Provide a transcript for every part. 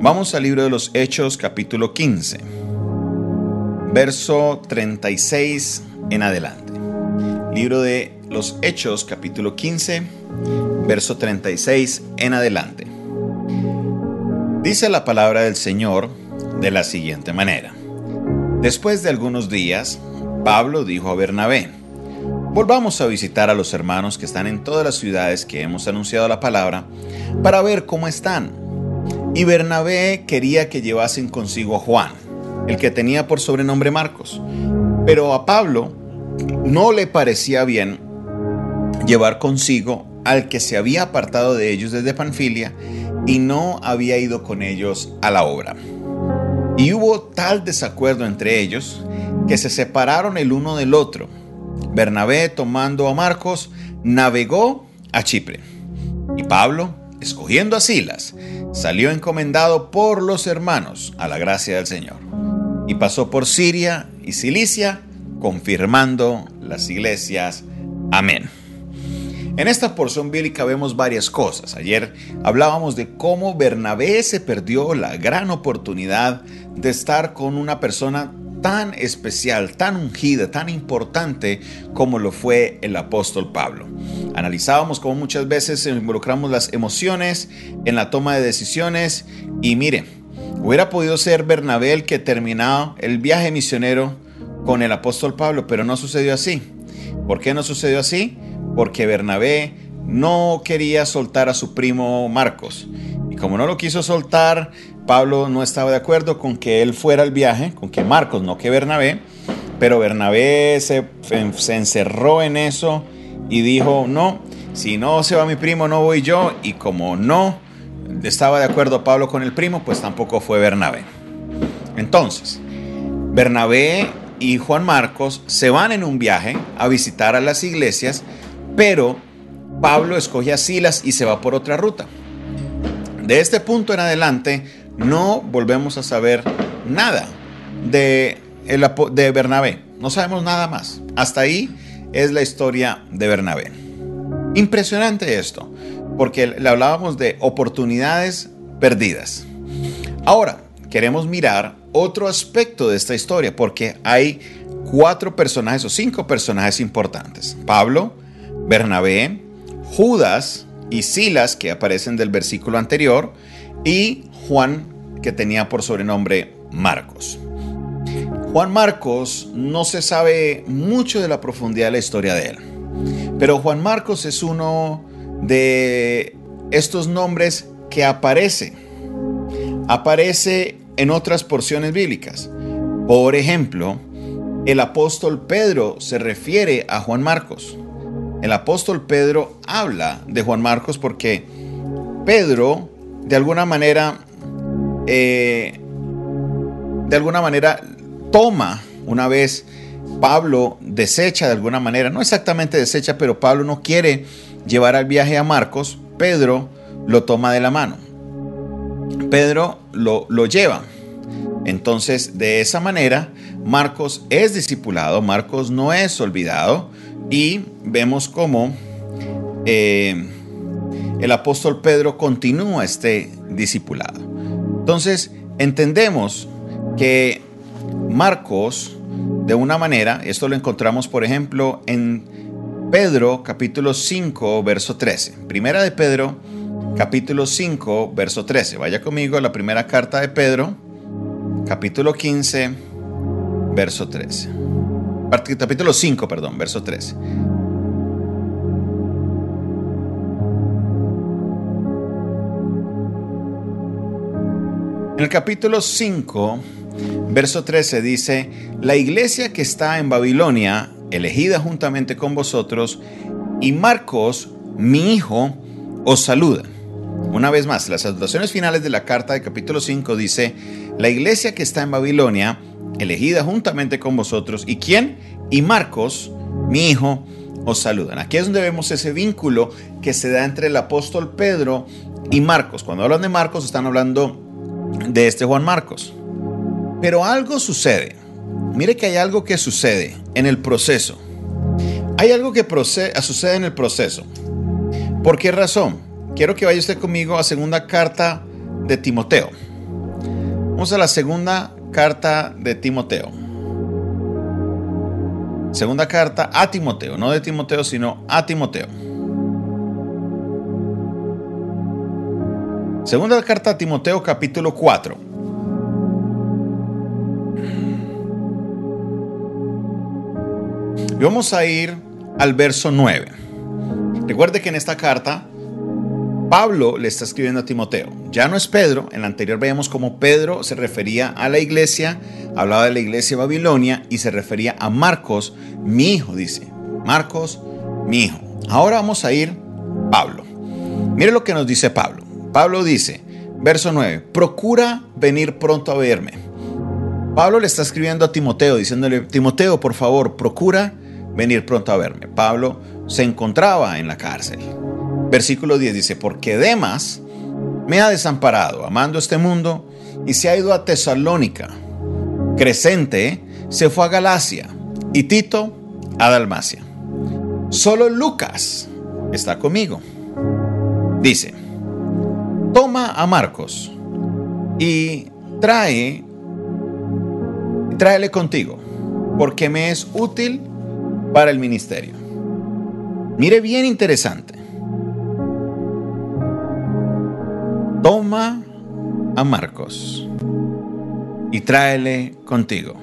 Vamos al libro de los Hechos capítulo 15, verso 36 en adelante. Libro de los Hechos capítulo 15, verso 36 en adelante. Dice la palabra del Señor de la siguiente manera. Después de algunos días, Pablo dijo a Bernabé, Volvamos a visitar a los hermanos que están en todas las ciudades que hemos anunciado la palabra para ver cómo están. Y Bernabé quería que llevasen consigo a Juan, el que tenía por sobrenombre Marcos. Pero a Pablo no le parecía bien llevar consigo al que se había apartado de ellos desde Panfilia y no había ido con ellos a la obra. Y hubo tal desacuerdo entre ellos que se separaron el uno del otro Bernabé, tomando a Marcos, navegó a Chipre. Y Pablo, escogiendo a Silas, salió encomendado por los hermanos a la gracia del Señor. Y pasó por Siria y Cilicia, confirmando las iglesias. Amén. En esta porción bíblica vemos varias cosas. Ayer hablábamos de cómo Bernabé se perdió la gran oportunidad de estar con una persona tan especial, tan ungida, tan importante como lo fue el apóstol Pablo. Analizábamos cómo muchas veces involucramos las emociones en la toma de decisiones y mire, hubiera podido ser Bernabé el que terminó el viaje misionero con el apóstol Pablo, pero no sucedió así. ¿Por qué no sucedió así? Porque Bernabé no quería soltar a su primo Marcos. Y como no lo quiso soltar, Pablo no estaba de acuerdo con que él fuera al viaje, con que Marcos, no que Bernabé, pero Bernabé se, se encerró en eso y dijo, no, si no se va mi primo, no voy yo, y como no estaba de acuerdo Pablo con el primo, pues tampoco fue Bernabé. Entonces, Bernabé y Juan Marcos se van en un viaje a visitar a las iglesias, pero Pablo escoge a Silas y se va por otra ruta. De este punto en adelante, no volvemos a saber nada de, de Bernabé. No sabemos nada más. Hasta ahí es la historia de Bernabé. Impresionante esto, porque le hablábamos de oportunidades perdidas. Ahora, queremos mirar otro aspecto de esta historia, porque hay cuatro personajes o cinco personajes importantes. Pablo, Bernabé, Judas y Silas, que aparecen del versículo anterior, y Juan, que tenía por sobrenombre Marcos. Juan Marcos no se sabe mucho de la profundidad de la historia de él, pero Juan Marcos es uno de estos nombres que aparece, aparece en otras porciones bíblicas. Por ejemplo, el apóstol Pedro se refiere a Juan Marcos. El apóstol Pedro habla de Juan Marcos porque Pedro, de alguna manera, eh, de alguna manera toma una vez Pablo desecha de alguna manera, no exactamente desecha, pero Pablo no quiere llevar al viaje a Marcos, Pedro lo toma de la mano. Pedro lo, lo lleva. Entonces, de esa manera, Marcos es discipulado, Marcos no es olvidado y vemos cómo eh, el apóstol Pedro continúa este discipulado. Entonces, entendemos que Marcos, de una manera, esto lo encontramos, por ejemplo, en Pedro capítulo 5, verso 13. Primera de Pedro, capítulo 5, verso 13. Vaya conmigo a la primera carta de Pedro, capítulo 15, verso 13. Capítulo 5, perdón, verso 13. En el capítulo 5, verso 13 dice, la iglesia que está en Babilonia, elegida juntamente con vosotros, y Marcos, mi hijo, os saluda. Una vez más, las salutaciones finales de la carta de capítulo 5 dice, la iglesia que está en Babilonia, elegida juntamente con vosotros, ¿y quién? Y Marcos, mi hijo, os saludan. Aquí es donde vemos ese vínculo que se da entre el apóstol Pedro y Marcos. Cuando hablan de Marcos están hablando de este Juan Marcos. Pero algo sucede. Mire que hay algo que sucede en el proceso. Hay algo que sucede en el proceso. ¿Por qué razón? Quiero que vaya usted conmigo a segunda carta de Timoteo. Vamos a la segunda carta de Timoteo. Segunda carta a Timoteo, no de Timoteo, sino a Timoteo. Segunda carta a Timoteo capítulo 4. Y vamos a ir al verso 9. Recuerde que en esta carta Pablo le está escribiendo a Timoteo. Ya no es Pedro, en la anterior veíamos cómo Pedro se refería a la iglesia, hablaba de la iglesia Babilonia y se refería a Marcos, mi hijo, dice. Marcos, mi hijo. Ahora vamos a ir Pablo. Mire lo que nos dice Pablo. Pablo dice, verso 9, procura venir pronto a verme. Pablo le está escribiendo a Timoteo, diciéndole, Timoteo, por favor, procura venir pronto a verme. Pablo se encontraba en la cárcel. Versículo 10 dice, porque Demas me ha desamparado, amando este mundo, y se ha ido a Tesalónica. Crescente se fue a Galacia, y Tito a Dalmacia. Solo Lucas está conmigo. Dice, toma a Marcos y trae, tráele contigo, porque me es útil para el ministerio. Mire bien interesante. Toma a Marcos y tráele contigo.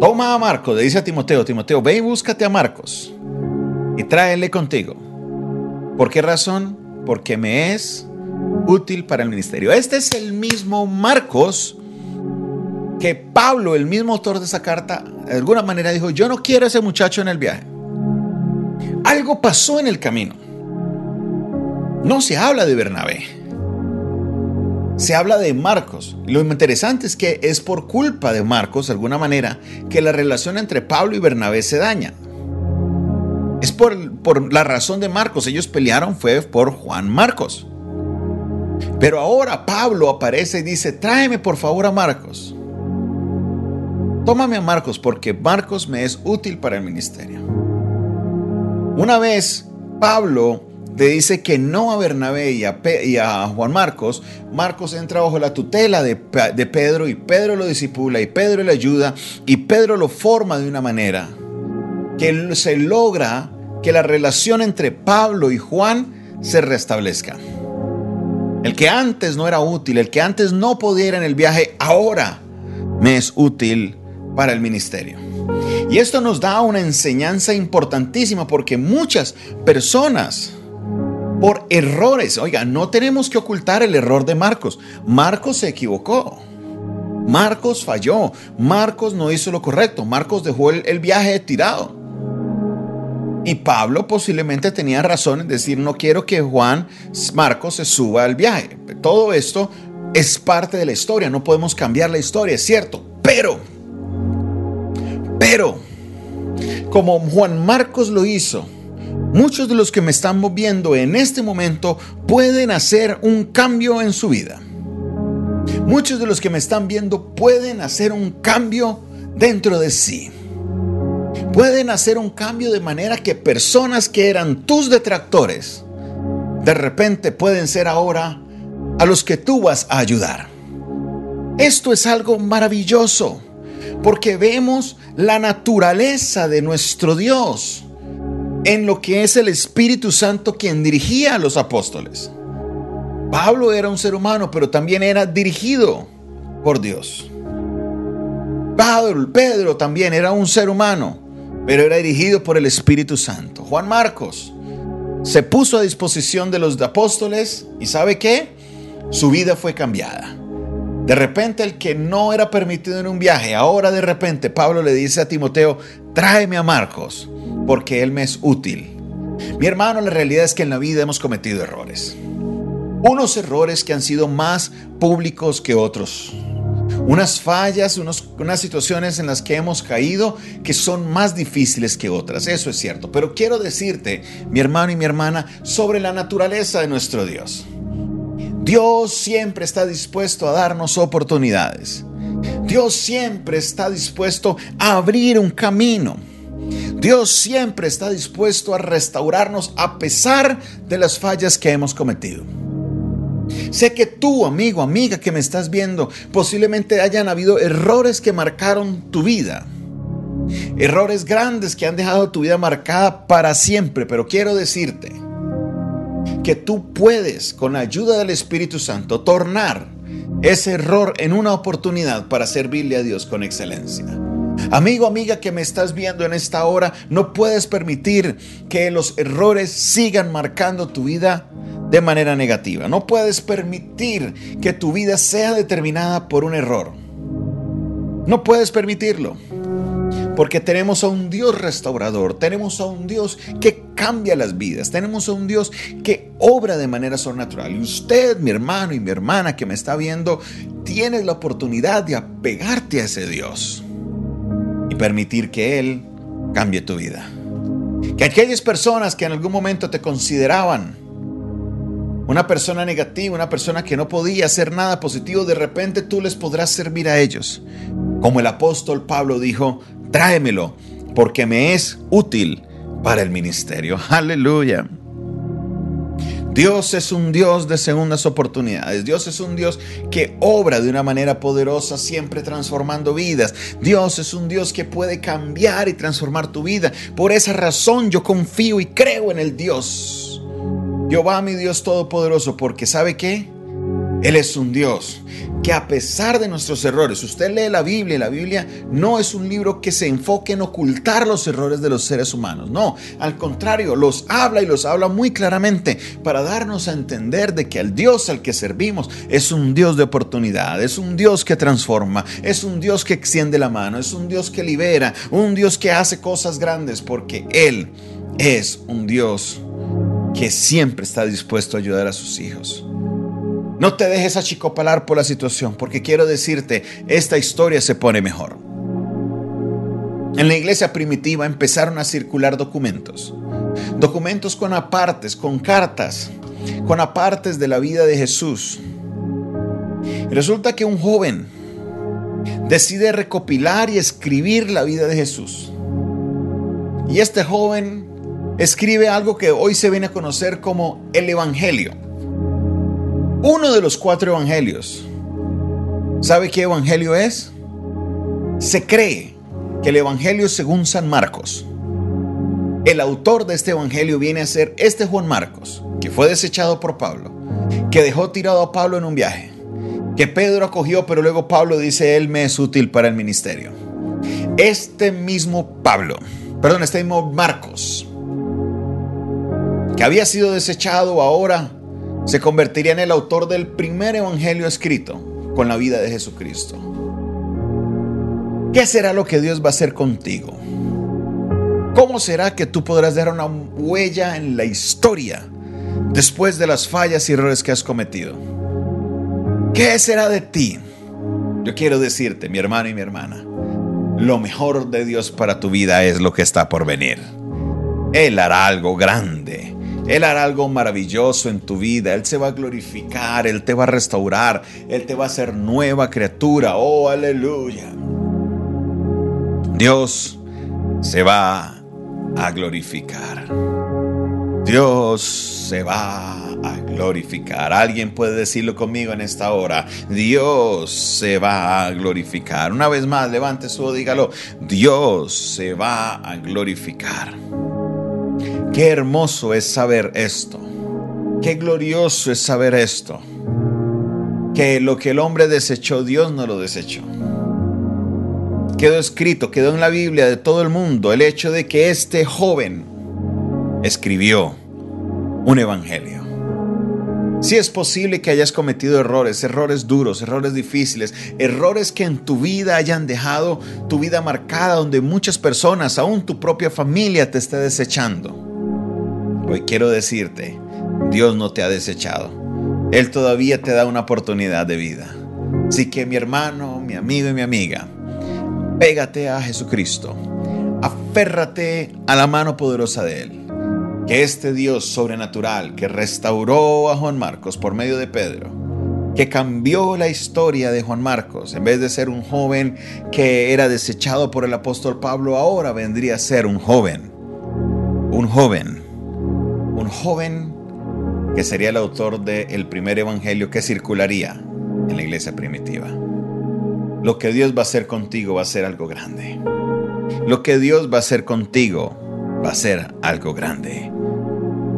Toma a Marcos, le dice a Timoteo, Timoteo, ve y búscate a Marcos y tráele contigo. ¿Por qué razón? Porque me es útil para el ministerio. Este es el mismo Marcos que Pablo, el mismo autor de esa carta, de alguna manera dijo, yo no quiero a ese muchacho en el viaje. Algo pasó en el camino. No se habla de Bernabé. Se habla de Marcos. Lo interesante es que es por culpa de Marcos, de alguna manera, que la relación entre Pablo y Bernabé se daña. Es por, la razón de Marcos. Ellos pelearon fue por Juan Marcos. Pero ahora Pablo aparece y dice, tráeme por favor a Marcos. Tómame a Marcos porque Marcos me es útil para el ministerio. Una vez Pablo le dice que no a Bernabé y a, Juan Marcos, Marcos entra bajo la tutela de, de Pedro y Pedro lo disipula y Pedro le ayuda y Pedro lo forma de una manera que se logra que la relación entre Pablo y Juan se restablezca. El que antes no era útil, el que antes no podía en el viaje, ahora me es útil para el ministerio. Y esto nos da una enseñanza importantísima porque muchas personas por errores. Oiga, no tenemos que ocultar el error de Marcos. Marcos se equivocó. Marcos falló. Marcos no hizo lo correcto. Marcos dejó el, viaje tirado. Y Pablo posiblemente tenía razón en decir, no quiero que Juan Marcos se suba al viaje. Todo esto es parte de la historia. No podemos cambiar la historia, es cierto. Pero, pero, como Juan Marcos lo hizo, Muchos de los que me están moviendo en este momento pueden hacer un cambio en su vida. Muchos de los que me están viendo pueden hacer un cambio dentro de sí. Pueden hacer un cambio de manera que personas que eran tus detractores, de repente pueden ser ahora a los que tú vas a ayudar. Esto es algo maravilloso, porque vemos la naturaleza de nuestro Dios en lo que es el Espíritu Santo quien dirigía a los apóstoles. Pablo era un ser humano, pero también era dirigido por Dios. Pablo, Pedro también era un ser humano, pero era dirigido por el Espíritu Santo. Juan Marcos se puso a disposición de los apóstoles y ¿sabe qué? Su vida fue cambiada. De repente el que no era permitido en un viaje, ahora de repente Pablo le dice a Timoteo, tráeme a Marcos porque Él me es útil. Mi hermano, la realidad es que en la vida hemos cometido errores. Unos errores que han sido más públicos que otros. Unas fallas, unas situaciones en las que hemos caído que son más difíciles que otras. Eso es cierto. Pero quiero decirte, mi hermano y mi hermana, sobre la naturaleza de nuestro Dios. Dios siempre está dispuesto a darnos oportunidades. Dios siempre está dispuesto a abrir un camino. Dios siempre está dispuesto a restaurarnos a pesar de las fallas que hemos cometido. Sé que tú, amigo, amiga que me estás viendo, posiblemente hayan habido errores que marcaron tu vida. Errores grandes que han dejado tu vida marcada para siempre, pero quiero decirte que tú puedes, con la ayuda del Espíritu Santo, tornar ese error en una oportunidad para servirle a Dios con excelencia. Amigo, amiga que me estás viendo en esta hora, no puedes permitir que los errores sigan marcando tu vida de manera negativa. No puedes permitir que tu vida sea determinada por un error. No puedes permitirlo. Porque tenemos a un Dios restaurador, tenemos a un Dios que cambia las vidas, tenemos a un Dios que obra de manera sobrenatural. Y usted, mi hermano y mi hermana que me está viendo, tienes la oportunidad de apegarte a ese Dios y permitir que Él cambie tu vida. Que aquellas personas que en algún momento te consideraban una persona negativa, una persona que no podía hacer nada positivo, de repente tú les podrás servir a ellos. Como el apóstol Pablo dijo, tráemelo, porque me es útil para el ministerio. Aleluya. Dios es un Dios de segundas oportunidades. Dios es un Dios que obra de una manera poderosa, siempre transformando vidas. Dios es un Dios que puede cambiar y transformar tu vida. Por esa razón yo confío y creo en el Dios. Jehová mi Dios Todopoderoso, porque ¿sabe qué? Él es un Dios que a pesar de nuestros errores, usted lee la Biblia y la Biblia no es un libro que se enfoque en ocultar los errores de los seres humanos. No, al contrario, los habla y los habla muy claramente para darnos a entender de que el Dios al que servimos es un Dios de oportunidad, es un Dios que transforma, es un Dios que extiende la mano, es un Dios que libera, un Dios que hace cosas grandes porque Él es un Dios que siempre está dispuesto a ayudar a sus hijos. No te dejes achicopalar por la situación, porque quiero decirte, esta historia se pone mejor. En la iglesia primitiva empezaron a circular documentos. Documentos con apartes, con cartas, con apartes de la vida de Jesús. Y resulta que un joven decide recopilar y escribir la vida de Jesús. Y este joven escribe algo que hoy se viene a conocer como el Evangelio uno de los cuatro evangelios. ¿Sabe qué evangelio es? Se cree que el evangelio según San Marcos. El autor de este evangelio viene a ser este Juan Marcos, que fue desechado por Pablo, que dejó tirado a Pablo en un viaje, que Pedro acogió, pero luego Pablo dice, él me es útil para el ministerio. Este mismo Pablo, perdón, este mismo Marcos, que había sido desechado ahora se convertiría en el autor del primer evangelio escrito con la vida de Jesucristo. ¿Qué será lo que Dios va a hacer contigo? ¿Cómo será que tú podrás dar una huella en la historia después de las fallas y errores que has cometido? ¿Qué será de ti? Yo quiero decirte, mi hermano y mi hermana, lo mejor de Dios para tu vida es lo que está por venir. Él hará algo grande él hará algo maravilloso en tu vida. Él se va a glorificar, Él te va a restaurar, Él te va a hacer nueva criatura. Oh, aleluya. Dios se va a glorificar. Dios se va a glorificar. Alguien puede decirlo conmigo en esta hora. Dios se va a glorificar. Una vez más, levante su dígalo. Dios se va a glorificar. Qué hermoso es saber esto. Qué glorioso es saber esto. Que lo que el hombre desechó, Dios no lo desechó. Quedó escrito, quedó en la Biblia de todo el mundo el hecho de que este joven escribió un evangelio. Si es posible que hayas cometido errores, errores duros, errores difíciles, errores que en tu vida hayan dejado tu vida marcada, donde muchas personas, aún tu propia familia, te esté desechando. Hoy quiero decirte, Dios no te ha desechado. Él todavía te da una oportunidad de vida. Así que mi hermano, mi amigo y mi amiga, pégate a Jesucristo. Aférrate a la mano poderosa de Él. Que este Dios sobrenatural que restauró a Juan Marcos por medio de Pedro, que cambió la historia de Juan Marcos, en vez de ser un joven que era desechado por el apóstol Pablo, ahora vendría a ser un joven. Un joven joven que sería el autor del primer evangelio que circularía en la iglesia primitiva. Lo que Dios va a hacer contigo va a ser algo grande. Lo que Dios va a hacer contigo va a ser algo grande.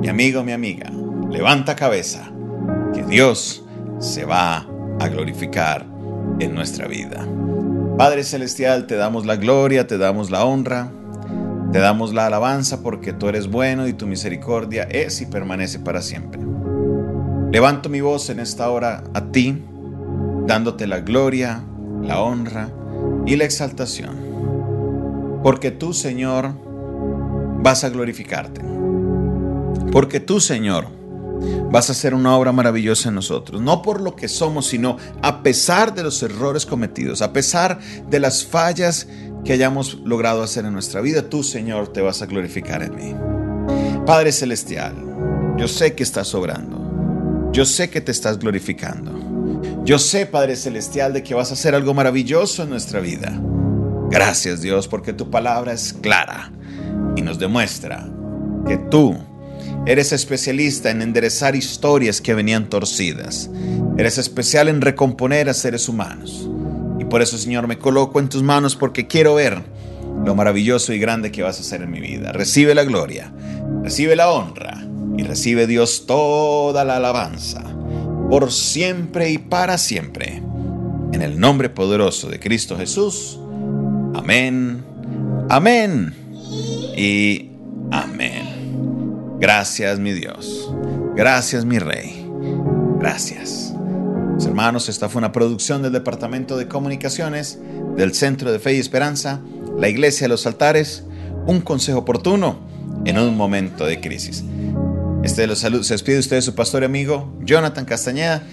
Mi amigo, mi amiga, levanta cabeza, que Dios se va a glorificar en nuestra vida. Padre Celestial, te damos la gloria, te damos la honra, te damos la alabanza porque tú eres bueno y tu misericordia es y permanece para siempre. Levanto mi voz en esta hora a ti, dándote la gloria, la honra y la exaltación. Porque tú, Señor, vas a glorificarte. Porque tú, Señor, vas a hacer una obra maravillosa en nosotros. No por lo que somos, sino a pesar de los errores cometidos, a pesar de las fallas que hayamos logrado hacer en nuestra vida, tú, Señor, te vas a glorificar en mí. Padre Celestial, yo sé que estás obrando. Yo sé que te estás glorificando. Yo sé, Padre Celestial, de que vas a hacer algo maravilloso en nuestra vida. Gracias Dios porque tu palabra es clara y nos demuestra que tú eres especialista en enderezar historias que venían torcidas. Eres especial en recomponer a seres humanos. Y por eso, Señor, me coloco en tus manos porque quiero ver lo maravilloso y grande que vas a hacer en mi vida. Recibe la gloria, recibe la honra y recibe Dios toda la alabanza por siempre y para siempre. En el nombre poderoso de Cristo Jesús. Amén, amén y. Gracias mi Dios. Gracias mi Rey. Gracias. Mis hermanos, esta fue una producción del Departamento de Comunicaciones del Centro de Fe y Esperanza, la Iglesia de los Altares, un consejo oportuno en un momento de crisis. Este de los saludos se despide usted su pastor y amigo Jonathan Castañeda.